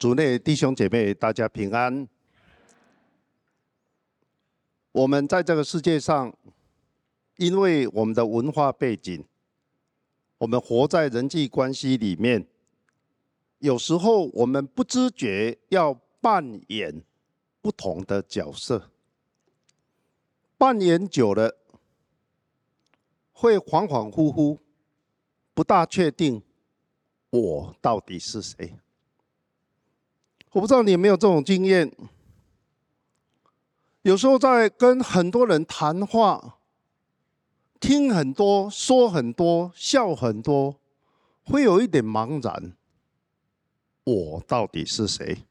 主内弟兄姐妹，大家平安。我们在这个世界上，因为我们的文化背景，我们活在人际关系里面，有时候我们不知觉要扮演不同的角色，扮演久了，会恍恍惚惚，不大确定我到底是谁。我不知道你有没有这种经验，有时候在跟很多人谈话，听很多，说很多，笑很多，会有一点茫然。我到底是谁？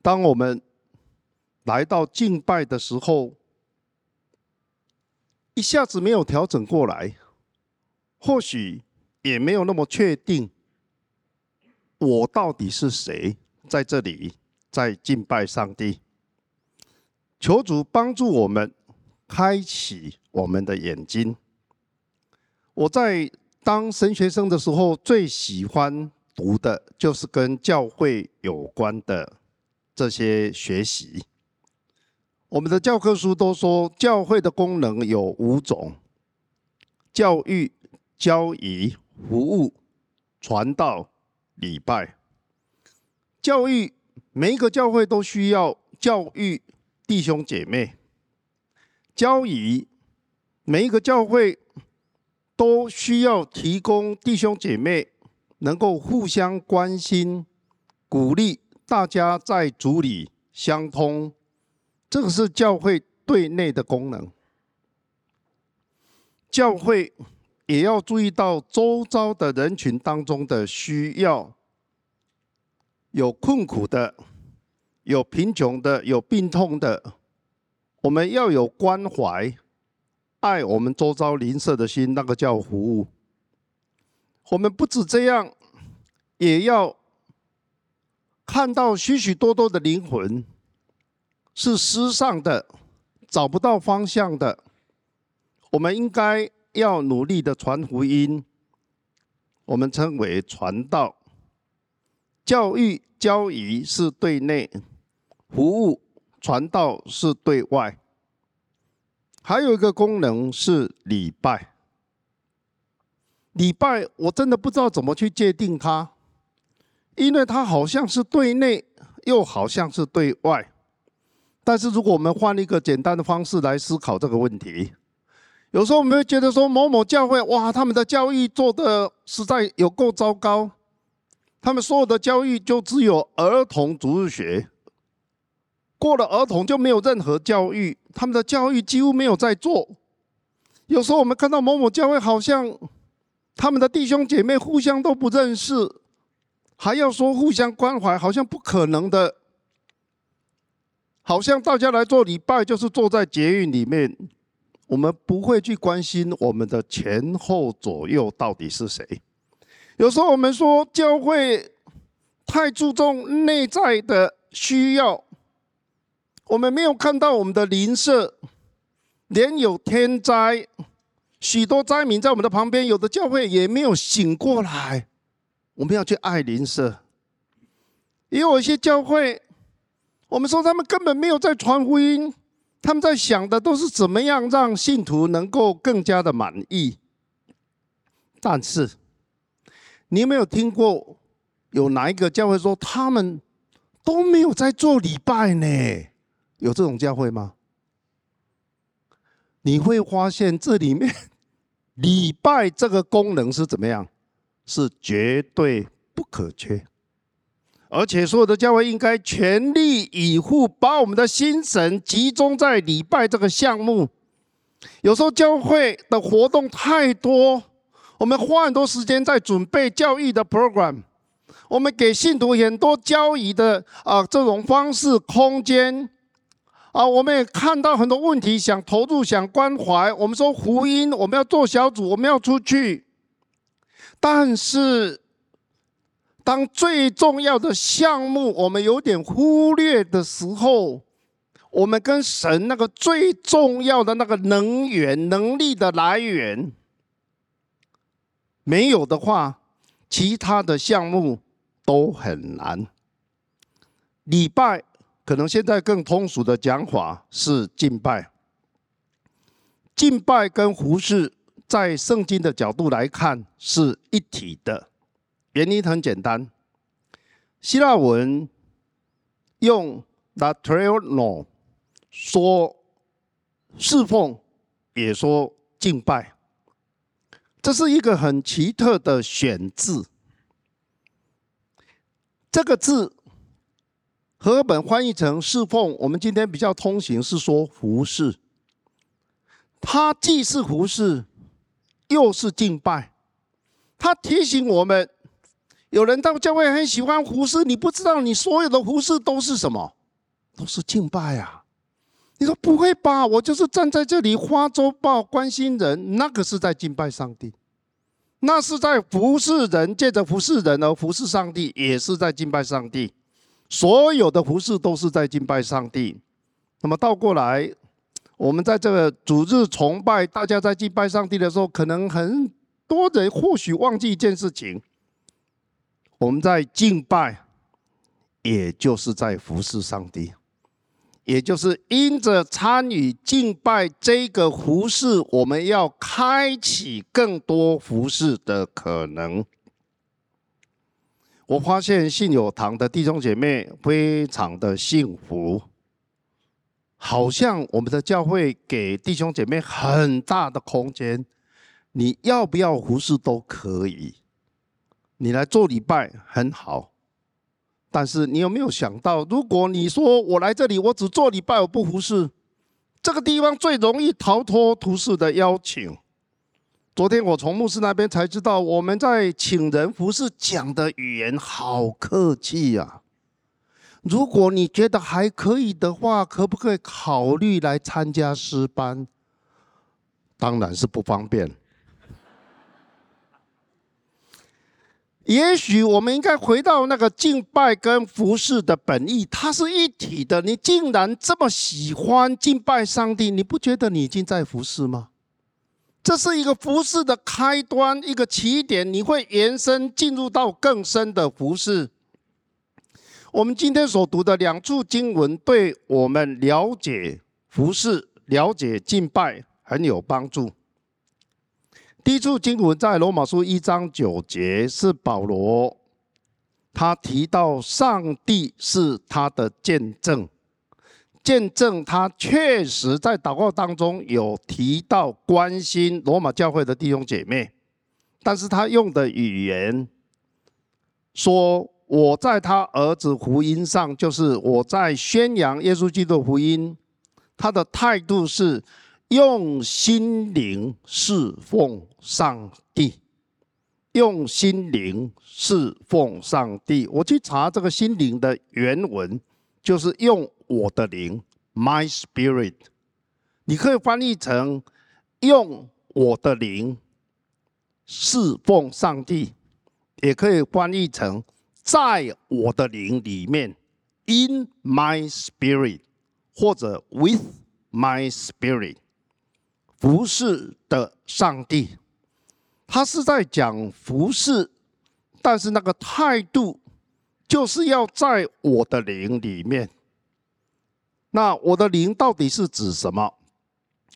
当我们来到敬拜的时候，一下子没有调整过来，或许也没有那么确定，我到底是谁？在这里，在敬拜上帝，求主帮助我们开启我们的眼睛。我在当神学生的时候，最喜欢读的就是跟教会有关的这些学习。我们的教科书都说，教会的功能有五种：教育、交谊、服务、传道、礼拜。教育，每一个教会都需要教育弟兄姐妹；交谊，每一个教会都需要提供弟兄姐妹能够互相关心、鼓励，大家在主里相通。这个是教会对内的功能。教会也要注意到周遭的人群当中的需要。有困苦的，有贫穷的，有病痛的，我们要有关怀，爱我们周遭邻舍的心，那个叫服务。我们不止这样，也要看到许许多多的灵魂是失丧的，找不到方向的，我们应该要努力的传福音，我们称为传道。教育、交谊是对内，服务、传道是对外。还有一个功能是礼拜。礼拜我真的不知道怎么去界定它，因为它好像是对内，又好像是对外。但是如果我们换一个简单的方式来思考这个问题，有时候我们会觉得说某某教会，哇，他们的教育做的实在有够糟糕。他们所有的教育就只有儿童主日学，过了儿童就没有任何教育，他们的教育几乎没有在做。有时候我们看到某某教会，好像他们的弟兄姐妹互相都不认识，还要说互相关怀，好像不可能的。好像大家来做礼拜，就是坐在捷运里面，我们不会去关心我们的前后左右到底是谁。有时候我们说教会太注重内在的需要，我们没有看到我们的邻舍，连有天灾，许多灾民在我们的旁边，有的教会也没有醒过来。我们要去爱邻舍，也有一些教会，我们说他们根本没有在传福音，他们在想的都是怎么样让信徒能够更加的满意，但是。你有没有听过有哪一个教会说他们都没有在做礼拜呢？有这种教会吗？你会发现这里面礼拜这个功能是怎么样？是绝对不可缺，而且所有的教会应该全力以赴，把我们的心神集中在礼拜这个项目。有时候教会的活动太多。我们花很多时间在准备教育的 program，我们给信徒很多交易的啊这种方式空间，啊，我们也看到很多问题，想投入，想关怀。我们说福音，我们要做小组，我们要出去，但是当最重要的项目我们有点忽略的时候，我们跟神那个最重要的那个能源、能力的来源。没有的话，其他的项目都很难。礼拜可能现在更通俗的讲法是敬拜。敬拜跟服事在圣经的角度来看是一体的，原因很简单，希腊文用 latreuo 说侍奉，也说敬拜，这是一个很奇特的选字。这个字和本翻译成侍奉，我们今天比较通行是说服侍。它既是服侍，又是敬拜。它提醒我们，有人到教会很喜欢服侍，你不知道你所有的服侍都是什么？都是敬拜啊！你说不会吧？我就是站在这里花周报关心人，那个是在敬拜上帝，那是在服侍人，借着服侍人而服侍上帝，也是在敬拜上帝。所有的服侍都是在敬拜上帝。那么倒过来。我们在这个主日崇拜，大家在敬拜上帝的时候，可能很多人或许忘记一件事情：我们在敬拜，也就是在服侍上帝，也就是因着参与敬拜这个服饰，我们要开启更多服饰的可能。我发现信友堂的弟兄姐妹非常的幸福。好像我们的教会给弟兄姐妹很大的空间，你要不要服饰都可以，你来做礼拜很好，但是你有没有想到，如果你说我来这里，我只做礼拜，我不服侍，这个地方最容易逃脱服侍的邀请。昨天我从牧师那边才知道，我们在请人服侍讲的语言好客气呀。如果你觉得还可以的话，可不可以考虑来参加诗班？当然是不方便。也许我们应该回到那个敬拜跟服侍的本意，它是一体的。你竟然这么喜欢敬拜上帝，你不觉得你已经在服侍吗？这是一个服侍的开端，一个起点，你会延伸进入到更深的服侍。我们今天所读的两处经文，对我们了解服侍、了解敬拜很有帮助。第一处经文在罗马书一章九节，是保罗，他提到上帝是他的见证，见证他确实在祷告当中有提到关心罗马教会的弟兄姐妹，但是他用的语言说。我在他儿子福音上，就是我在宣扬耶稣基督福音。他的态度是用心灵侍奉上帝，用心灵侍奉上帝。我去查这个心灵的原文，就是用我的灵，my spirit。你可以翻译成用我的灵侍奉上帝，也可以翻译成。在我的灵里面，in my spirit，或者 with my spirit，服侍的上帝，他是在讲服侍，但是那个态度就是要在我的灵里面。那我的灵到底是指什么？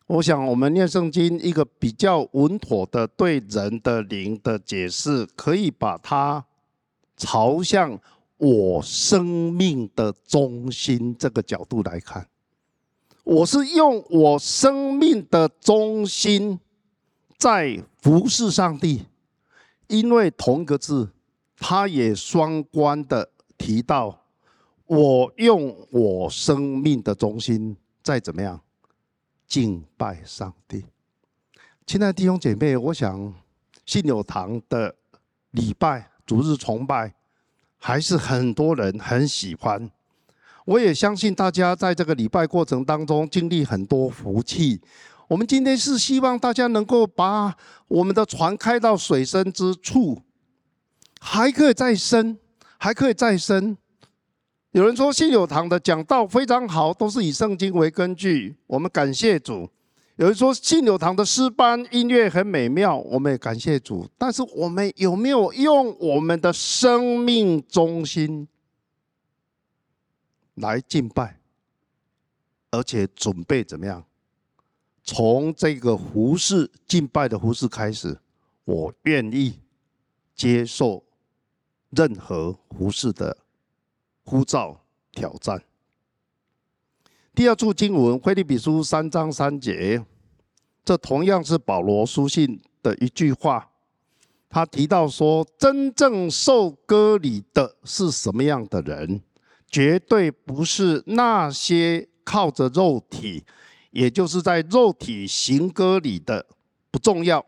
我想我们念圣经一个比较稳妥的对人的灵的解释，可以把它。朝向我生命的中心这个角度来看，我是用我生命的中心在服侍上帝，因为同一个字，它也双关的提到，我用我生命的中心在怎么样敬拜上帝。亲爱的弟兄姐妹，我想信友堂的礼拜。主日崇拜还是很多人很喜欢，我也相信大家在这个礼拜过程当中经历很多福气。我们今天是希望大家能够把我们的船开到水深之处，还可以再深，还可以再深。有人说信友堂的讲道非常好，都是以圣经为根据，我们感谢主。有人说信友堂的诗班音乐很美妙，我们也感谢主。但是我们有没有用我们的生命中心来敬拜，而且准备怎么样？从这个服事敬拜的服事开始，我愿意接受任何服事的呼召挑战。第二处经文，腓立比书三章三节，这同样是保罗书信的一句话。他提到说，真正受割礼的是什么样的人？绝对不是那些靠着肉体，也就是在肉体行割礼的，不重要。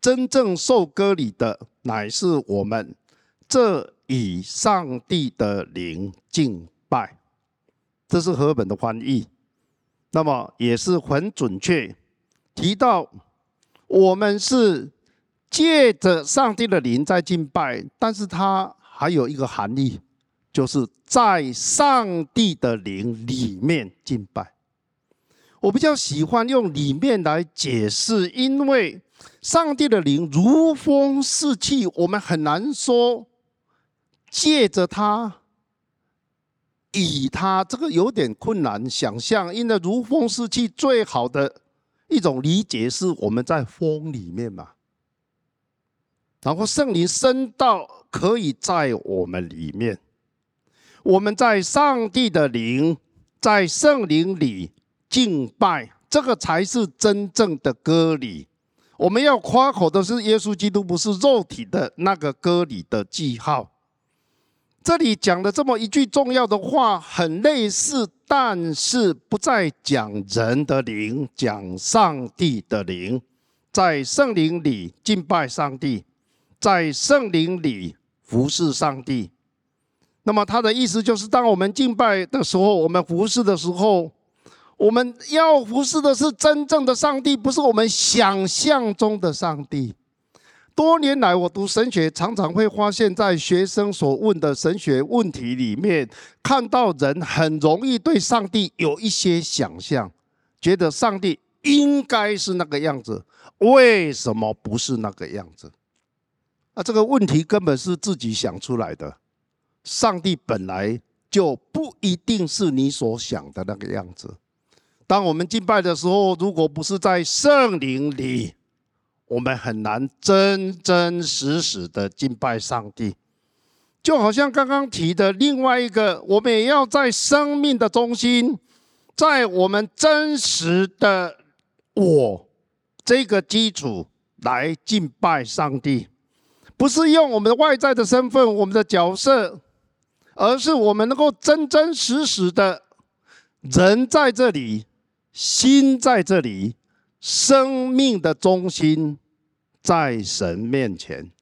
真正受割礼的，乃是我们这以上帝的灵敬拜。这是和本的翻译，那么也是很准确，提到我们是。借着上帝的灵在敬拜，但是它还有一个含义，就是在上帝的灵里面敬拜。我比较喜欢用里面来解释，因为上帝的灵如风似气，我们很难说借着它、以它，这个有点困难想象。因为如风似气最好的一种理解是我们在风里面嘛。然后圣灵升到可以在我们里面，我们在上帝的灵，在圣灵里敬拜，这个才是真正的割礼。我们要夸口的是耶稣基督，不是肉体的那个割礼的记号。这里讲的这么一句重要的话，很类似，但是不再讲人的灵，讲上帝的灵，在圣灵里敬拜上帝。在圣灵里服侍上帝，那么他的意思就是，当我们敬拜的时候，我们服侍的时候，我们要服侍的是真正的上帝，不是我们想象中的上帝。多年来，我读神学，常常会发现，在学生所问的神学问题里面，看到人很容易对上帝有一些想象，觉得上帝应该是那个样子，为什么不是那个样子？那这个问题根本是自己想出来的。上帝本来就不一定是你所想的那个样子。当我们敬拜的时候，如果不是在圣灵里，我们很难真真实实的敬拜上帝。就好像刚刚提的另外一个，我们也要在生命的中心，在我们真实的我这个基础来敬拜上帝。不是用我们的外在的身份、我们的角色，而是我们能够真真实实的人在这里，心在这里，生命的中心在神面前。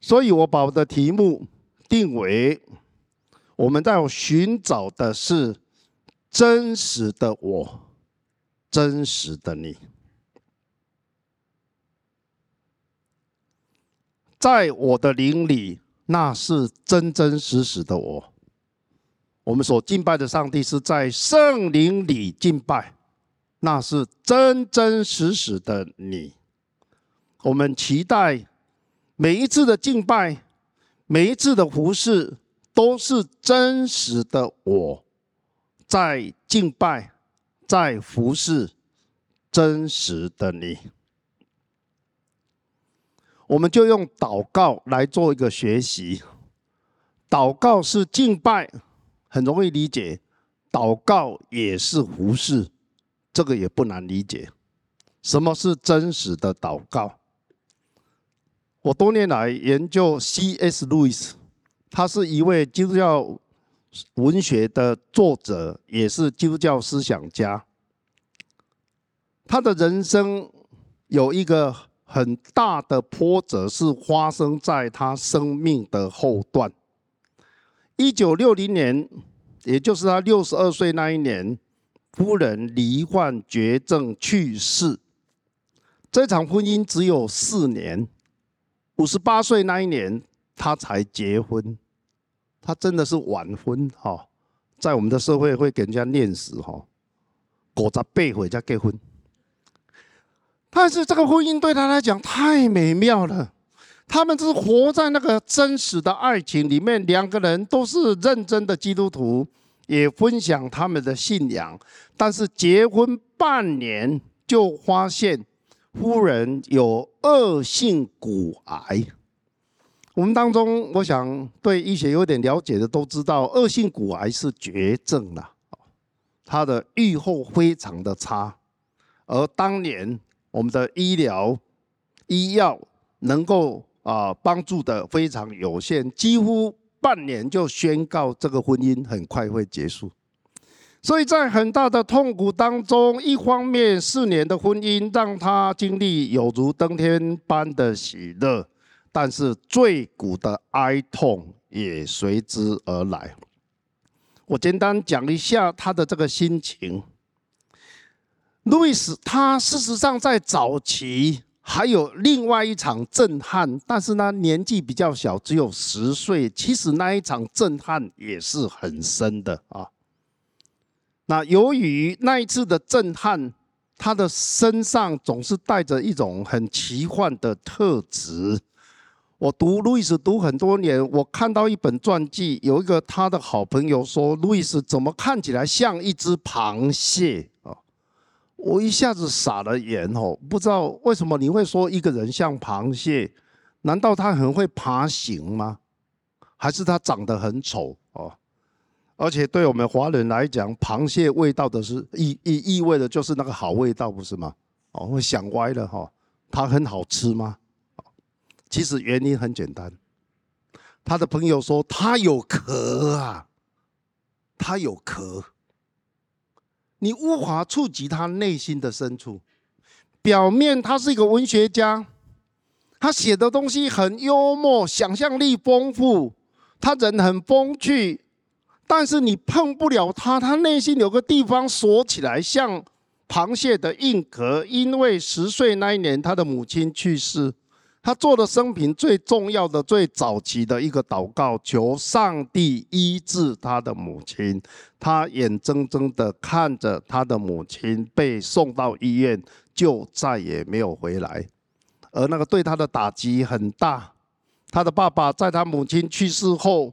所以我把我的题目定为：我们在寻找的是真实的我，真实的你。在我的灵里，那是真真实实的我。我们所敬拜的上帝是在圣灵里敬拜，那是真真实实的你。我们期待每一次的敬拜，每一次的服侍，都是真实的我在敬拜，在服侍，真实的你。我们就用祷告来做一个学习。祷告是敬拜，很容易理解；祷告也是服事，这个也不难理解。什么是真实的祷告？我多年来研究 C.S. 路易斯，他是一位基督教文学的作者，也是基督教思想家。他的人生有一个。很大的波折是发生在他生命的后段。一九六零年，也就是他六十二岁那一年，夫人罹患绝症去世。这场婚姻只有四年，五十八岁那一年他才结婚。他真的是晚婚哈，在我们的社会会给人家念死哈，五十八岁才结婚。但是这个婚姻对他来讲太美妙了，他们是活在那个真实的爱情里面，两个人都是认真的基督徒，也分享他们的信仰。但是结婚半年就发现夫人有恶性骨癌。我们当中，我想对医学有点了解的都知道，恶性骨癌是绝症了，它的预后非常的差。而当年我们的医疗医药能够啊帮助的非常有限，几乎半年就宣告这个婚姻很快会结束。所以在很大的痛苦当中，一方面四年的婚姻让他经历有如登天般的喜乐。但是最苦的哀痛也随之而来。我简单讲一下他的这个心情。路易斯他事实上在早期还有另外一场震撼，但是呢年纪比较小，只有十岁。其实那一场震撼也是很深的啊。那由于那一次的震撼，他的身上总是带着一种很奇幻的特质。我读路易斯读很多年，我看到一本传记，有一个他的好朋友说，路易斯怎么看起来像一只螃蟹？我一下子傻了眼哦，不知道为什么你会说一个人像螃蟹？难道他很会爬行吗？还是他长得很丑哦？而且对我们华人来讲，螃蟹味道的是意意意味的就是那个好味道，不是吗？哦，我想歪了哈，它很好吃吗？其实原因很简单，他的朋友说他有壳啊，他有壳，你无法触及他内心的深处。表面他是一个文学家，他写的东西很幽默，想象力丰富，他人很风趣，但是你碰不了他，他内心有个地方锁起来，像螃蟹的硬壳。因为十岁那一年，他的母亲去世。他做了生平最重要的、最早期的一个祷告，求上帝医治他的母亲。他眼睁睁的看着他的母亲被送到医院，就再也没有回来。而那个对他的打击很大。他的爸爸在他母亲去世后，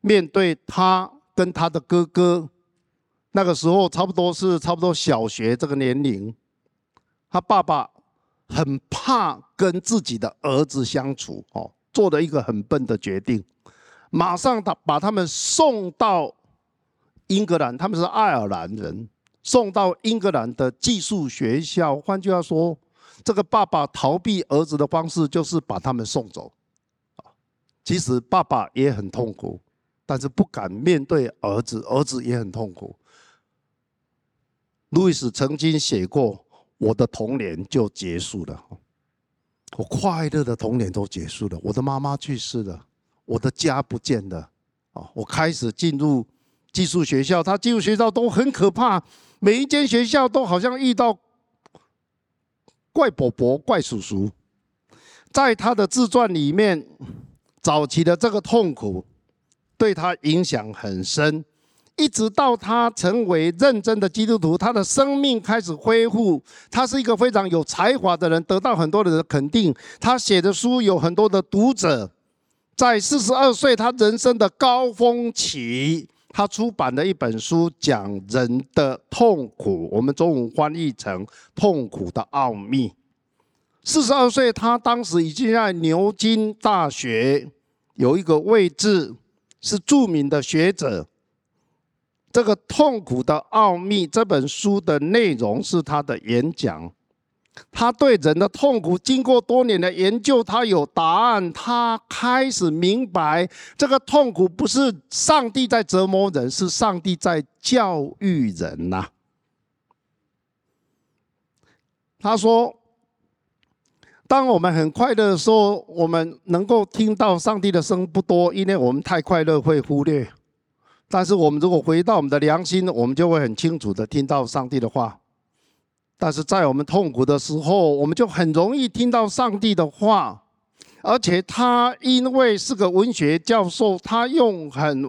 面对他跟他的哥哥，那个时候差不多是差不多小学这个年龄，他爸爸。很怕跟自己的儿子相处，哦，做了一个很笨的决定，马上他把他们送到英格兰，他们是爱尔兰人，送到英格兰的寄宿学校。换句话说，这个爸爸逃避儿子的方式就是把他们送走。其实爸爸也很痛苦，但是不敢面对儿子，儿子也很痛苦。路易斯曾经写过。我的童年就结束了，我快乐的童年都结束了。我的妈妈去世了，我的家不见了。啊，我开始进入寄宿学校，他寄宿学校都很可怕，每一间学校都好像遇到怪伯伯、怪叔叔。在他的自传里面，早期的这个痛苦对他影响很深。一直到他成为认真的基督徒，他的生命开始恢复。他是一个非常有才华的人，得到很多人的肯定。他写的书有很多的读者。在四十二岁，他人生的高峰期，他出版了一本书，讲人的痛苦。我们中文翻译成《痛苦的奥秘》。四十二岁，他当时已经在牛津大学有一个位置，是著名的学者。这个痛苦的奥秘这本书的内容是他的演讲，他对人的痛苦经过多年的研究，他有答案，他开始明白这个痛苦不是上帝在折磨人，是上帝在教育人呐。他说，当我们很快乐的时候，我们能够听到上帝的声不多，因为我们太快乐会忽略。但是我们如果回到我们的良心，我们就会很清楚的听到上帝的话。但是在我们痛苦的时候，我们就很容易听到上帝的话。而且他因为是个文学教授，他用很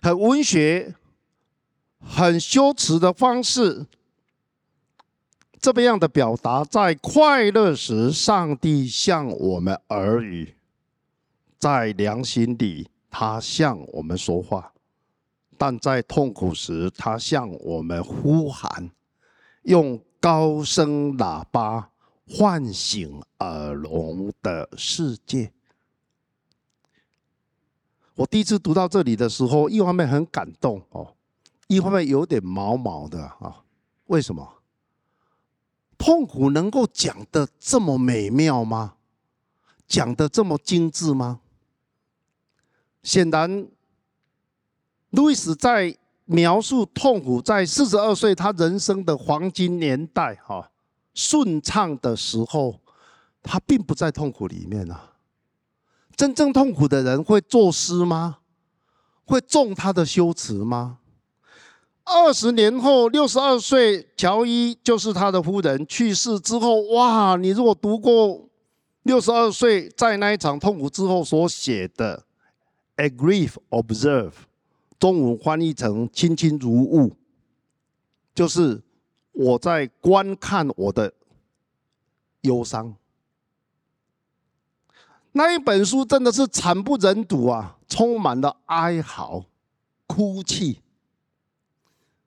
很文学、很修辞的方式，这么样的表达：在快乐时，上帝向我们耳语；在良心里，他向我们说话。但在痛苦时，他向我们呼喊，用高声喇叭唤醒耳聋的世界。我第一次读到这里的时候，一方面很感动哦，一方面有点毛毛的啊。为什么？痛苦能够讲得这么美妙吗？讲得这么精致吗？显然，路易斯在描述痛苦，在四十二岁他人生的黄金年代，哈，顺畅的时候，他并不在痛苦里面啊。真正痛苦的人会作诗吗？会诵他的修辞吗？二十年后，六十二岁，乔伊就是他的夫人去世之后，哇！你如果读过六十二岁在那一场痛苦之后所写的。A grief observe，中文翻译成“卿卿如晤”，就是我在观看我的忧伤。那一本书真的是惨不忍睹啊，充满了哀嚎、哭泣，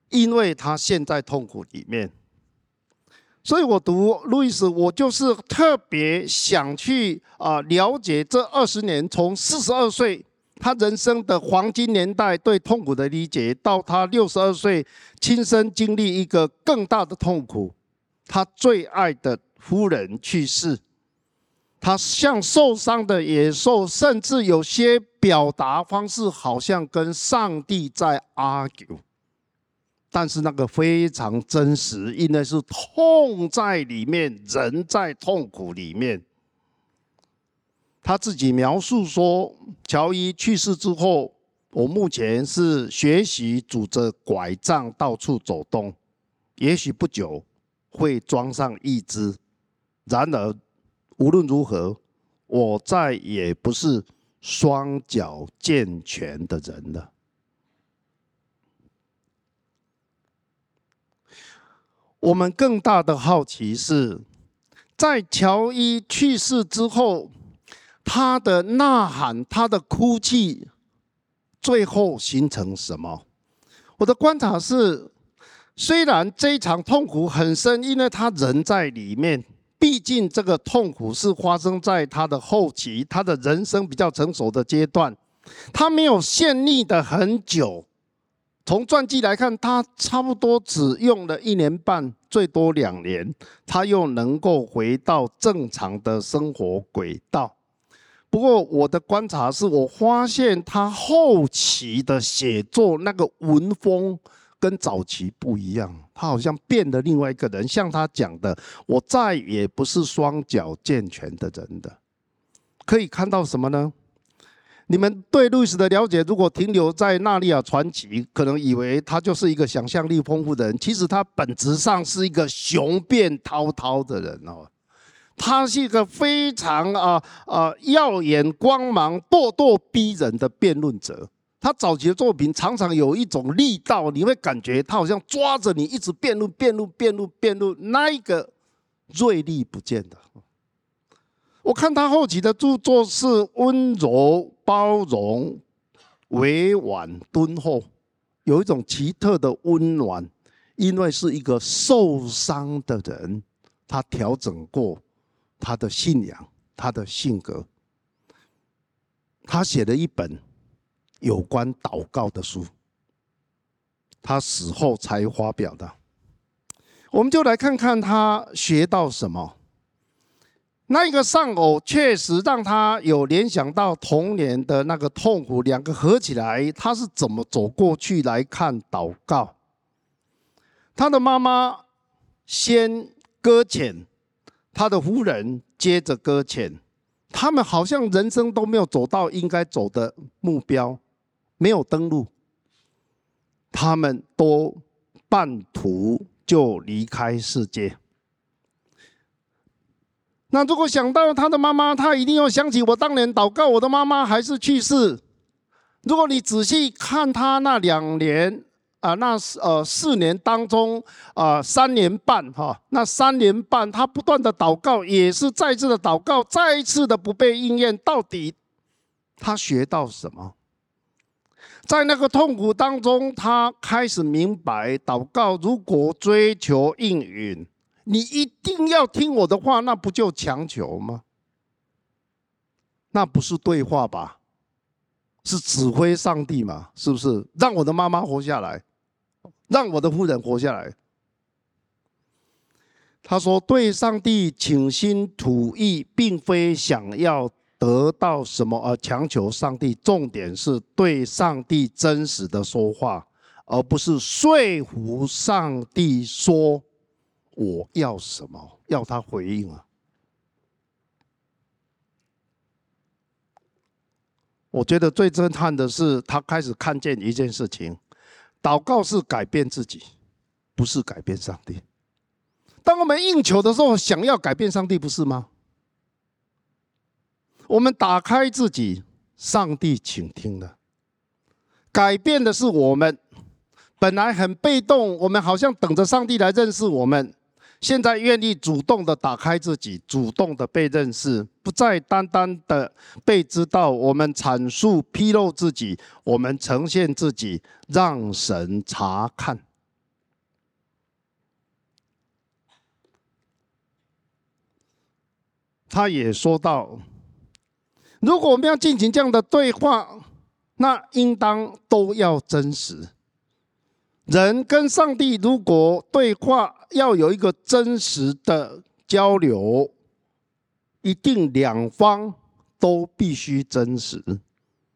因为他陷在痛苦里面。所以我读路易斯，我就是特别想去啊了解这二十年，从四十二岁。他人生的黄金年代对痛苦的理解，到他六十二岁亲身经历一个更大的痛苦，他最爱的夫人去世，他像受伤的野兽，甚至有些表达方式好像跟上帝在 argue，但是那个非常真实，因为是痛在里面，人在痛苦里面。他自己描述说，乔伊去世之后，我目前是学习拄着拐杖到处走动，也许不久会装上义肢。然而，无论如何，我再也不是双脚健全的人了。我们更大的好奇是，在乔伊去世之后。他的呐喊，他的哭泣，最后形成什么？我的观察是，虽然这一场痛苦很深，因为他人在里面，毕竟这个痛苦是发生在他的后期，他的人生比较成熟的阶段，他没有陷溺的很久。从传记来看，他差不多只用了一年半，最多两年，他又能够回到正常的生活轨道。不过我的观察是，我发现他后期的写作那个文风跟早期不一样，他好像变了另外一个人。像他讲的，我再也不是双脚健全的人的。可以看到什么呢？你们对路易斯的了解，如果停留在《纳尼亚传奇》，可能以为他就是一个想象力丰富的人，其实他本质上是一个雄辩滔滔的人哦。他是一个非常啊啊耀眼光芒、咄咄逼人的辩论者。他早期的作品常常有一种力道，你会感觉他好像抓着你一直辩论、辩论、辩论、辩论，那一个锐利不见的。我看他后期的著作是温柔、包容、委婉、敦厚，有一种奇特的温暖，因为是一个受伤的人，他调整过。他的信仰，他的性格，他写了一本有关祷告的书，他死后才发表的。我们就来看看他学到什么。那一个丧偶确实让他有联想到童年的那个痛苦，两个合起来，他是怎么走过去来看祷告？他的妈妈先搁浅。他的夫人接着搁浅，他们好像人生都没有走到应该走的目标，没有登陆，他们都半途就离开世界。那如果想到他的妈妈，他一定要想起我当年祷告，我的妈妈还是去世。如果你仔细看他那两年。啊，那呃四年当中啊，三年半哈，那三年半他不断的祷告，也是再次的祷告，再一次的不被应验。到底他学到什么？在那个痛苦当中，他开始明白，祷告如果追求应允，你一定要听我的话，那不就强求吗？那不是对话吧？是指挥上帝嘛？是不是？让我的妈妈活下来，让我的夫人活下来。他说：“对上帝倾心吐意，并非想要得到什么而强求上帝。重点是对上帝真实的说话，而不是说服上帝说我要什么，要他回应啊。”我觉得最震撼的是，他开始看见一件事情：祷告是改变自己，不是改变上帝。当我们应求的时候，想要改变上帝，不是吗？我们打开自己，上帝请听的。改变的是我们，本来很被动，我们好像等着上帝来认识我们。现在愿意主动的打开自己，主动的被认识，不再单单的被知道。我们阐述、披露自己，我们呈现自己，让神察看。他也说到，如果我们要进行这样的对话，那应当都要真实。人跟上帝如果对话，要有一个真实的交流，一定两方都必须真实。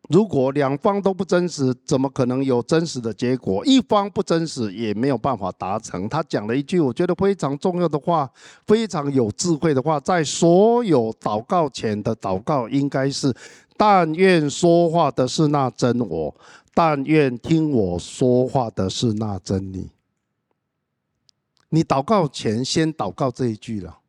如果两方都不真实，怎么可能有真实的结果？一方不真实，也没有办法达成。他讲了一句我觉得非常重要的话，非常有智慧的话，在所有祷告前的祷告，应该是：但愿说话的是那真我，但愿听我说话的是那真理。你祷告前先祷告这一句了。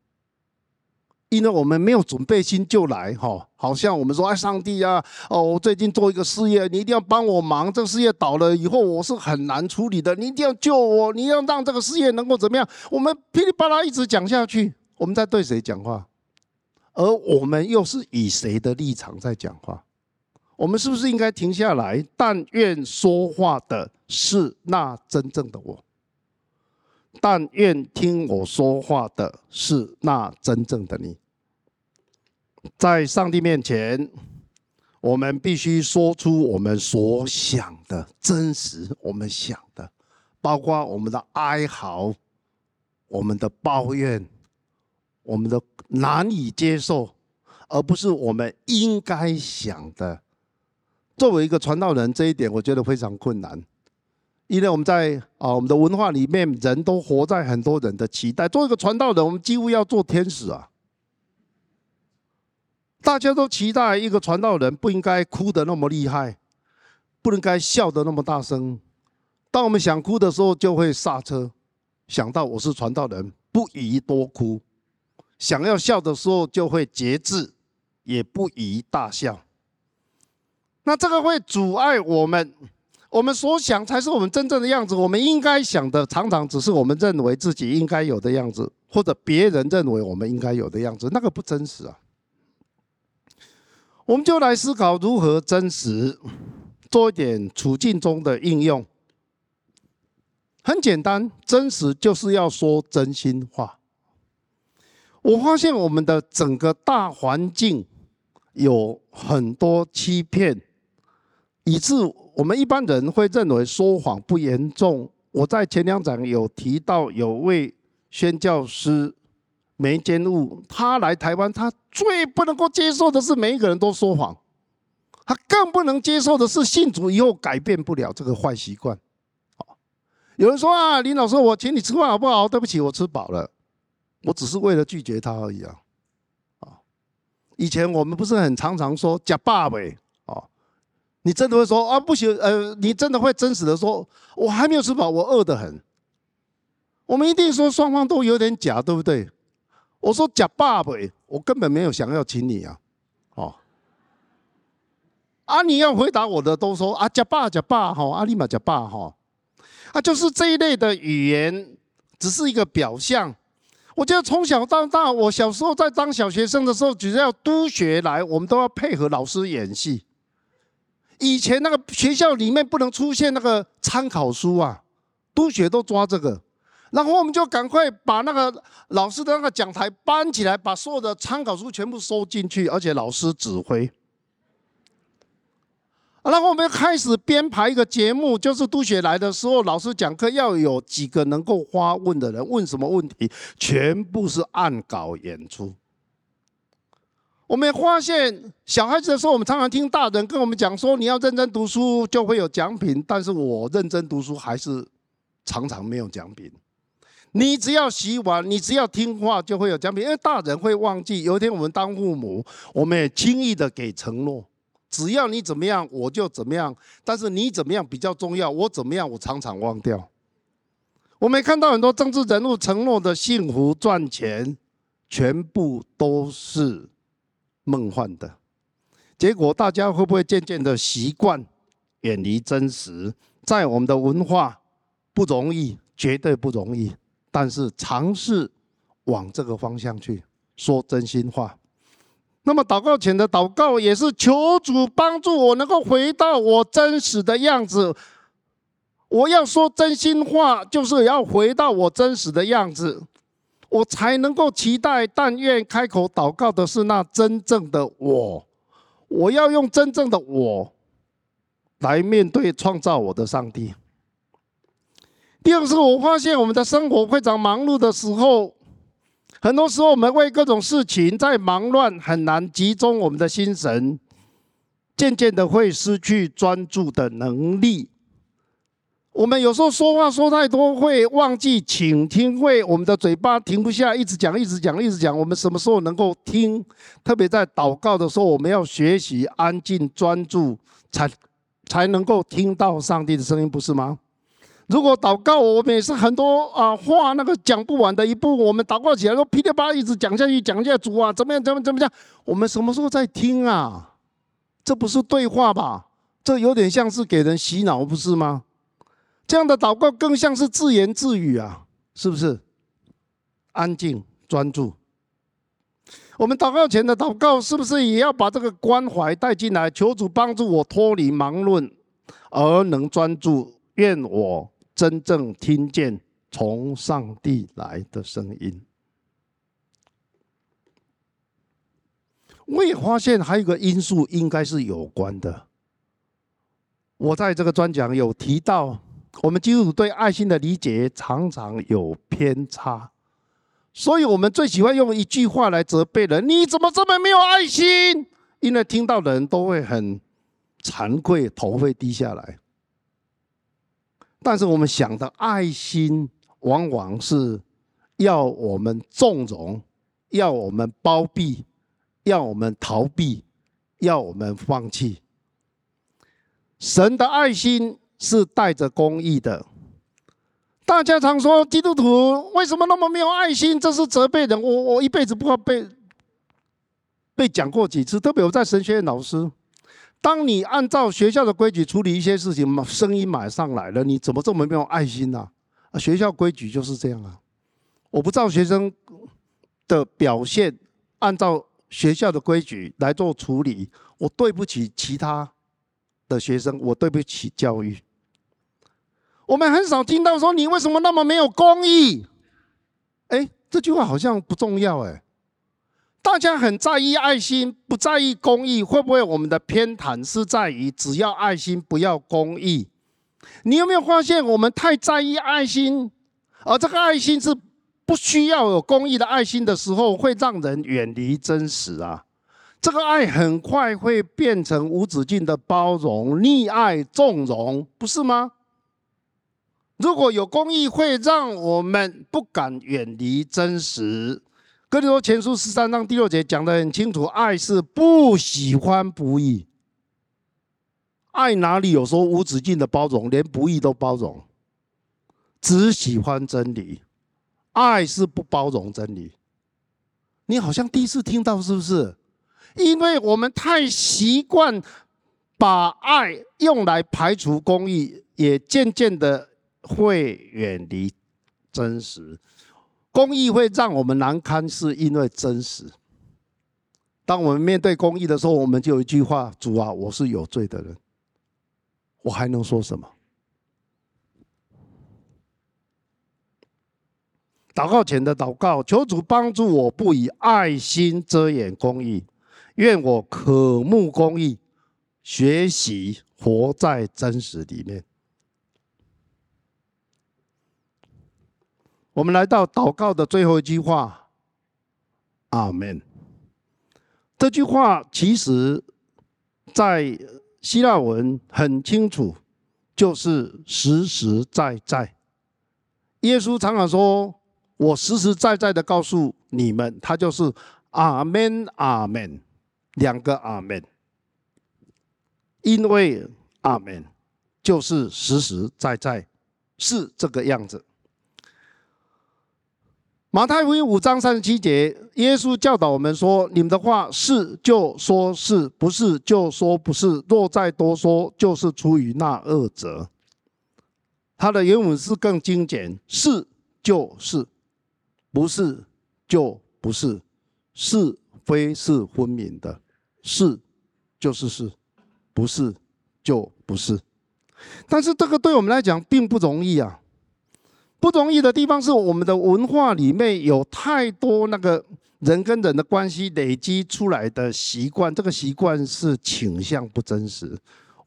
因为我们没有准备心就来哈，好像我们说哎，上帝啊，哦，我最近做一个事业，你一定要帮我忙。这个事业倒了以后，我是很难处理的，你一定要救我，你要让这个事业能够怎么样？我们噼里啪啦一直讲下去，我们在对谁讲话？而我们又是以谁的立场在讲话？我们是不是应该停下来？但愿说话的是那真正的我。但愿听我说话的是那真正的你。在上帝面前，我们必须说出我们所想的真实，我们想的，包括我们的哀嚎、我们的抱怨、我们的难以接受，而不是我们应该想的。作为一个传道人，这一点我觉得非常困难。因为我们在啊，我们的文化里面，人都活在很多人的期待。做一个传道人，我们几乎要做天使啊！大家都期待一个传道人不应该哭得那么厉害，不应该笑得那么大声。当我们想哭的时候，就会刹车，想到我是传道人，不宜多哭；想要笑的时候，就会节制，也不宜大笑。那这个会阻碍我们。我们所想才是我们真正的样子。我们应该想的，常常只是我们认为自己应该有的样子，或者别人认为我们应该有的样子，那个不真实啊。我们就来思考如何真实，做一点处境中的应用。很简单，真实就是要说真心话。我发现我们的整个大环境有很多欺骗，以致。我们一般人会认为说谎不严重。我在前两讲有提到，有位宣教师梅坚雾，他来台湾，他最不能够接受的是每一个人都说谎，他更不能接受的是信主以后改变不了这个坏习惯。有人说啊，林老师，我请你吃饭好不好？对不起，我吃饱了，我只是为了拒绝他而已啊。啊以前我们不是很常常说假爸呗。啊你真的会说啊？不行，呃，你真的会真实的说，我还没有吃饱，我饿得很。我们一定说双方都有点假，对不对？我说假爸呗，我根本没有想要请你啊，哦。啊，你要回答我的都说啊，假爸假爸哈，阿里玛假爸哈，啊，就是这一类的语言，只是一个表象。我觉得从小到大，我小时候在当小学生的时候，只要督学来，我们都要配合老师演戏。以前那个学校里面不能出现那个参考书啊，督学都抓这个，然后我们就赶快把那个老师的那个讲台搬起来，把所有的参考书全部收进去，而且老师指挥。然后我们开始编排一个节目，就是督学来的时候，老师讲课要有几个能够发问的人，问什么问题，全部是按稿演出。我们发现小孩子的时候，我们常常听大人跟我们讲说，你要认真读书就会有奖品，但是我认真读书还是常常没有奖品。你只要洗碗，你只要听话就会有奖品，因为大人会忘记。有一天我们当父母，我们也轻易的给承诺。只要你怎么样，我就怎么样。但是你怎么样比较重要，我怎么样，我常常忘掉。我们看到很多政治人物承诺的幸福赚钱，全部都是梦幻的。结果大家会不会渐渐的习惯远离真实？在我们的文化不容易，绝对不容易。但是尝试往这个方向去说真心话。那么祷告前的祷告也是求主帮助我能够回到我真实的样子。我要说真心话，就是要回到我真实的样子，我才能够期待。但愿开口祷告的是那真正的我。我要用真正的我来面对创造我的上帝。第二个是我发现我们的生活非常忙碌的时候。很多时候，我们为各种事情在忙乱，很难集中我们的心神，渐渐的会失去专注的能力。我们有时候说话说太多，会忘记倾听，会我们的嘴巴停不下，一直讲，一直讲，一直讲。我们什么时候能够听？特别在祷告的时候，我们要学习安静专注，才才能够听到上帝的声音，不是吗？如果祷告，我们也是很多啊话，那个讲不完的一步。我们祷告起来，都噼里啪啦一直讲下去，讲下去，主啊，怎么样，怎么怎么样？我们什么时候在听啊？这不是对话吧？这有点像是给人洗脑，不是吗？这样的祷告更像是自言自语啊，是不是？安静专注。我们祷告前的祷告，是不是也要把这个关怀带进来？求主帮助我脱离忙论，而能专注。愿我。真正听见从上帝来的声音，我也发现还有一个因素应该是有关的。我在这个专讲有提到，我们基督徒对爱心的理解常常有偏差，所以我们最喜欢用一句话来责备人：你怎么这么没有爱心？因为听到的人都会很惭愧，头会低下来。但是我们想的爱心，往往是要我们纵容，要我们包庇，要我们逃避，要我们放弃。神的爱心是带着公义的。大家常说基督徒为什么那么没有爱心？这是责备人。我我一辈子不知道被被讲过几次，特别我在神学院老师。当你按照学校的规矩处理一些事情，声音马上来了，你怎么这么没有爱心呢？啊，学校规矩就是这样啊！我不照学生的表现，按照学校的规矩来做处理，我对不起其他的学生，我对不起教育。我们很少听到说你为什么那么没有公义？哎，这句话好像不重要哎。大家很在意爱心，不在意公益，会不会我们的偏袒是在于只要爱心，不要公益？你有没有发现，我们太在意爱心，而这个爱心是不需要有公益的爱心的时候，会让人远离真实啊！这个爱很快会变成无止境的包容、溺爱、纵容，不是吗？如果有公益，会让我们不敢远离真实。哥林多前书十三章第六节讲得很清楚，爱是不喜欢不义。爱哪里有说无止境的包容，连不义都包容，只喜欢真理。爱是不包容真理。你好像第一次听到，是不是？因为我们太习惯把爱用来排除公义，也渐渐的会远离真实。公义会让我们难堪，是因为真实。当我们面对公义的时候，我们就有一句话：“主啊，我是有罪的人，我还能说什么？祷告前的祷告，求主帮助我，不以爱心遮掩公义，愿我渴慕公义，学习活在真实里面。我们来到祷告的最后一句话，阿门。这句话其实，在希腊文很清楚，就是实实在在。耶稣常常说：“我实实在在的告诉你们，他就是阿门，阿门，两个阿门。因为阿门就是实实在在，是这个样子。”马太福音五章三十七节，耶稣教导我们说：“你们的话是就说是，不是就说不是。若再多说，就是出于那恶者。”他的原文是更精简：“是就是，不是就不是，是非是分明的，是就是是，不是就不是。”但是这个对我们来讲并不容易啊。不容易的地方是，我们的文化里面有太多那个人跟人的关系累积出来的习惯，这个习惯是倾向不真实。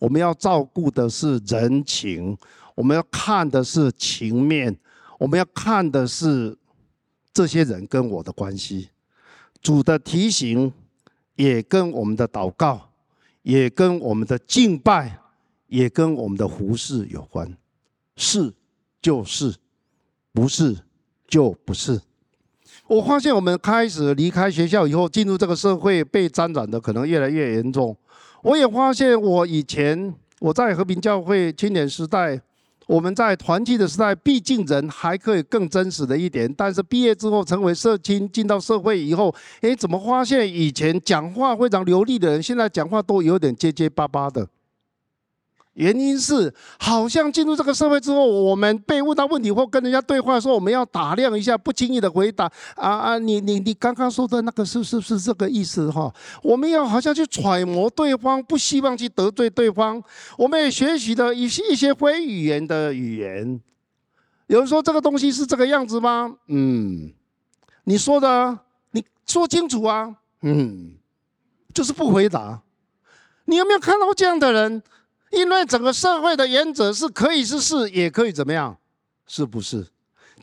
我们要照顾的是人情，我们要看的是情面，我们要看的是这些人跟我的关系。主的提醒也跟我们的祷告，也跟我们的敬拜，也跟我们的服饰有关。是就是。不是，就不是。我发现我们开始离开学校以后，进入这个社会，被沾染的可能越来越严重。我也发现，我以前我在和平教会青年时代，我们在团契的时代，毕竟人还可以更真实的一点。但是毕业之后，成为社青，进到社会以后，诶，怎么发现以前讲话非常流利的人，现在讲话都有点结结巴巴的？原因是，好像进入这个社会之后，我们被问到问题或跟人家对话的时候，我们要打量一下，不经意的回答。啊啊，你你你刚刚说的那个是是不是这个意思哈？我们要好像去揣摩对方，不希望去得罪对方。我们也学习了一些一些非语言的语言。有人说这个东西是这个样子吗？嗯，你说的，你说清楚啊。嗯，就是不回答。你有没有看到这样的人？因为整个社会的原则是可以是是，也可以怎么样，是不是？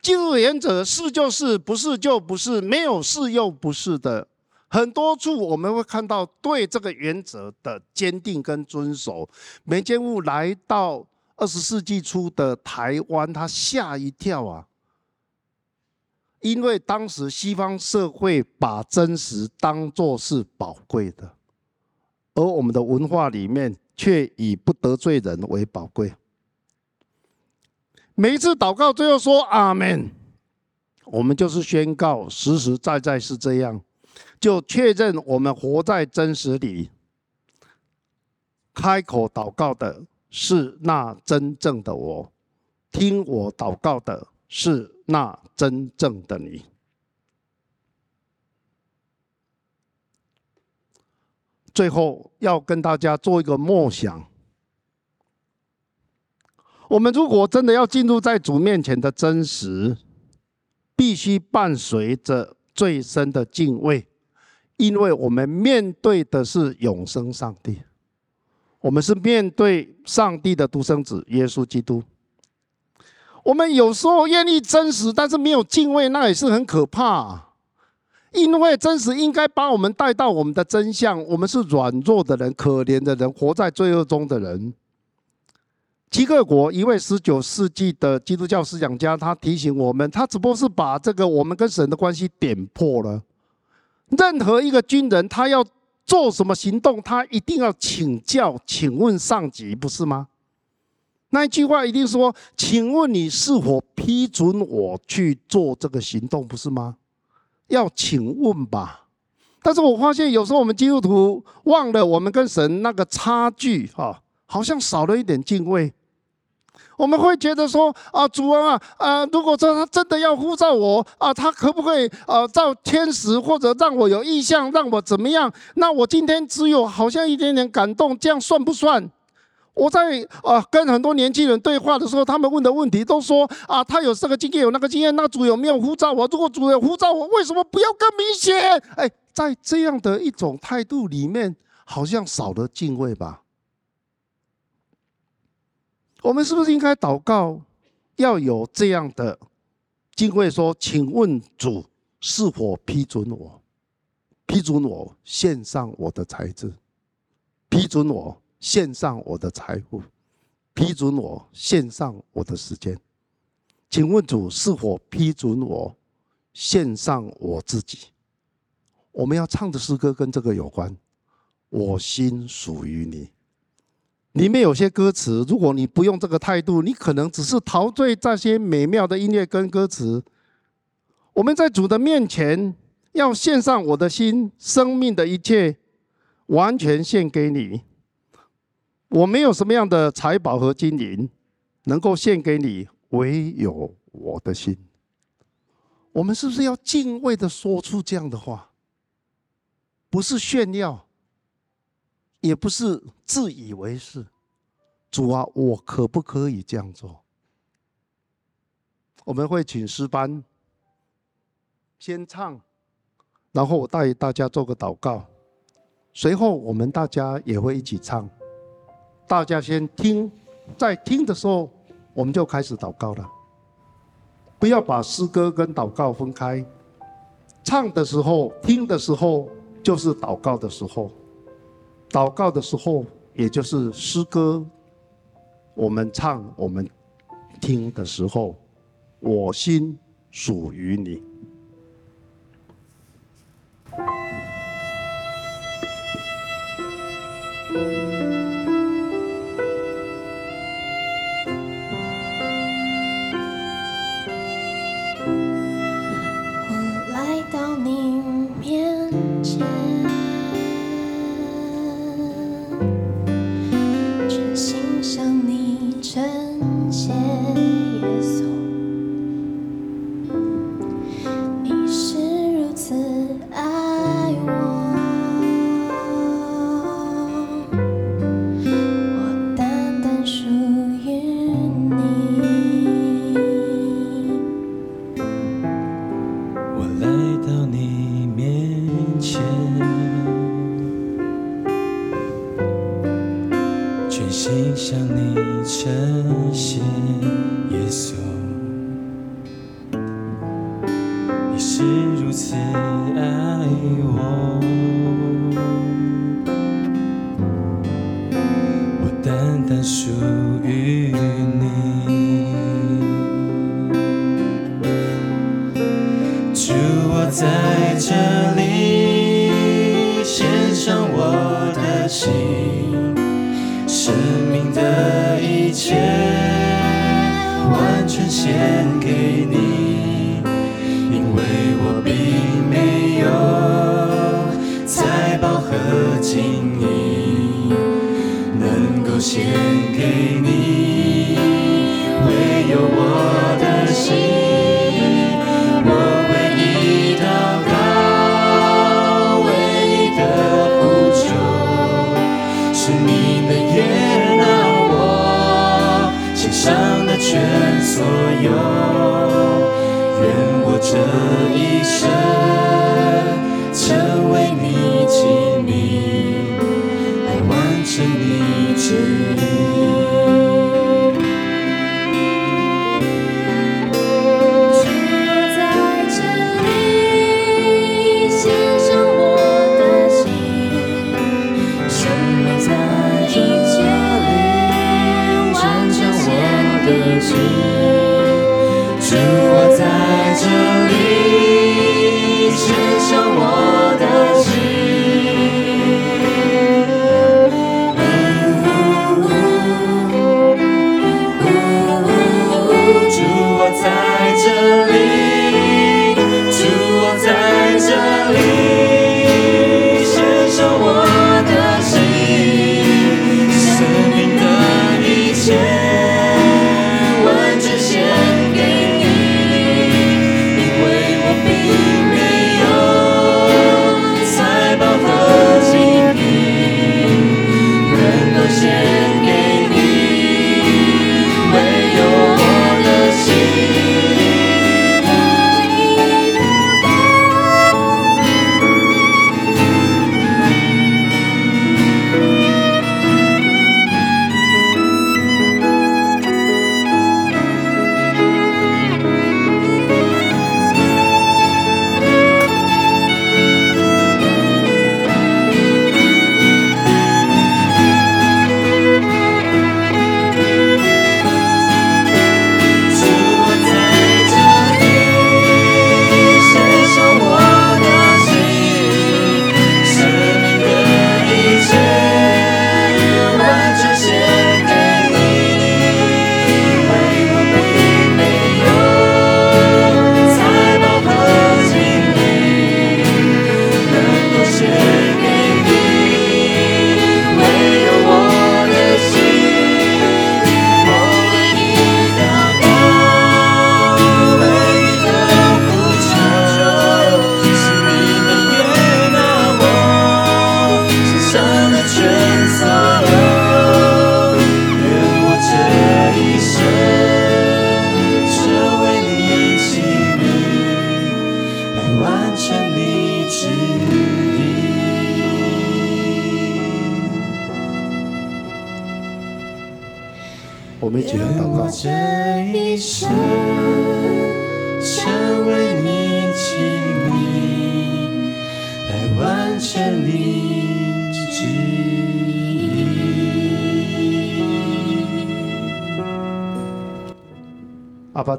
基督的原则是就是，不是就不是，没有是又不是的。很多处我们会看到对这个原则的坚定跟遵守。梅监雾来到二十世纪初的台湾，他吓一跳啊！因为当时西方社会把真实当作是宝贵的，而我们的文化里面。却以不得罪人为宝贵。每一次祷告最后说阿门，我们就是宣告实实在在是这样，就确认我们活在真实里。开口祷告的是那真正的我，听我祷告的是那真正的你。最后要跟大家做一个默想：我们如果真的要进入在主面前的真实，必须伴随着最深的敬畏，因为我们面对的是永生上帝，我们是面对上帝的独生子耶稣基督。我们有时候愿意真实，但是没有敬畏，那也是很可怕。因为真实应该把我们带到我们的真相。我们是软弱的人、可怜的人、活在罪恶中的人。齐克国一位十九世纪的基督教思想家，他提醒我们，他只不过是把这个我们跟神的关系点破了。任何一个军人，他要做什么行动，他一定要请教、请问上级，不是吗？那一句话一定说：“请问你是否批准我去做这个行动，不是吗？”要请问吧，但是我发现有时候我们基督徒忘了我们跟神那个差距哈，好像少了一点敬畏。我们会觉得说啊，主啊啊，如果说他真的要呼召我啊，他可不可以呃，造天使或者让我有异象，让我怎么样？那我今天只有好像一点点感动，这样算不算？我在啊跟很多年轻人对话的时候，他们问的问题都说啊，他有这个经验，有那个经验，那主有没有呼召我？如果主有呼召我，为什么不要更明显？哎，在这样的一种态度里面，好像少了敬畏吧？我们是不是应该祷告，要有这样的敬畏？说，请问主是否批准我？批准我献上我的才智？批准我？献上我的财富，批准我献上我的时间，请问主是否批准我献上我自己？我们要唱的诗歌跟这个有关。我心属于你，里面有些歌词，如果你不用这个态度，你可能只是陶醉这些美妙的音乐跟歌词。我们在主的面前，要献上我的心，生命的一切，完全献给你。我没有什么样的财宝和金银能够献给你，唯有我的心。我们是不是要敬畏的说出这样的话？不是炫耀，也不是自以为是。主啊，我可不可以这样做？我们会请诗班先唱，然后我带大家做个祷告，随后我们大家也会一起唱。大家先听在听的时候我们就开始祷告了。不要把诗歌跟祷告分开。唱的时候听的时候就是祷告的时候。祷告的时候也就是诗歌我们唱我们听的时候。我心属于你。你爱我。我单单属于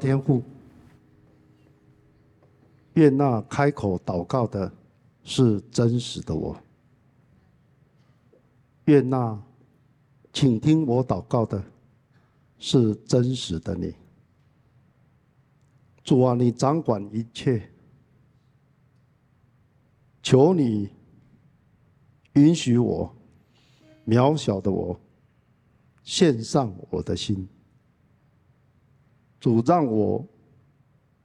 天父，愿那开口祷告的是真实的我，愿那倾听我祷告的是真实的你。主啊，你掌管一切，求你允许我渺小的我献上我的心。主让我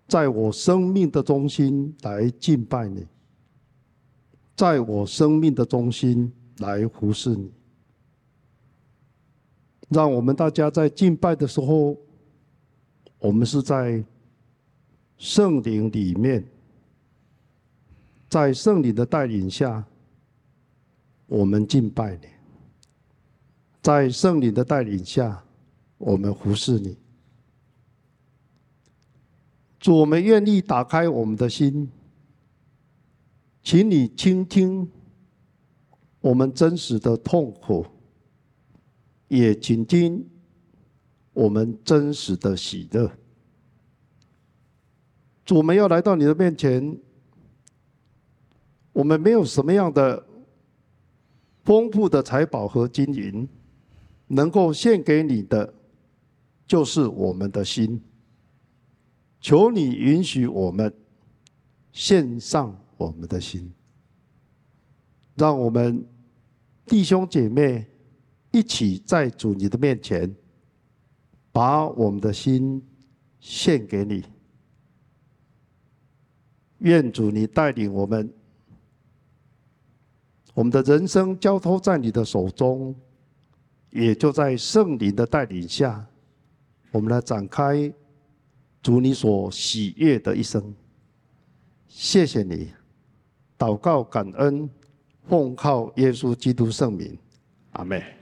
在我生命的中心来敬拜你，在我生命的中心来服侍你。让我们大家在敬拜的时候，我们是在圣灵里面，在圣灵的带领下，我们敬拜你；在圣灵的带领下，我们服侍你。主，我们愿意打开我们的心，请你倾听我们真实的痛苦，也倾听我们真实的喜乐。主，我们要来到你的面前，我们没有什么样的丰富的财宝和金银，能够献给你的，就是我们的心。求你允许我们献上我们的心，让我们弟兄姐妹一起在主你的面前，把我们的心献给你。愿主你带领我们，我们的人生交托在你的手中，也就在圣灵的带领下，我们来展开。祝你所喜悦的一生，谢谢你，祷告感恩，奉靠耶稣基督圣名，阿门。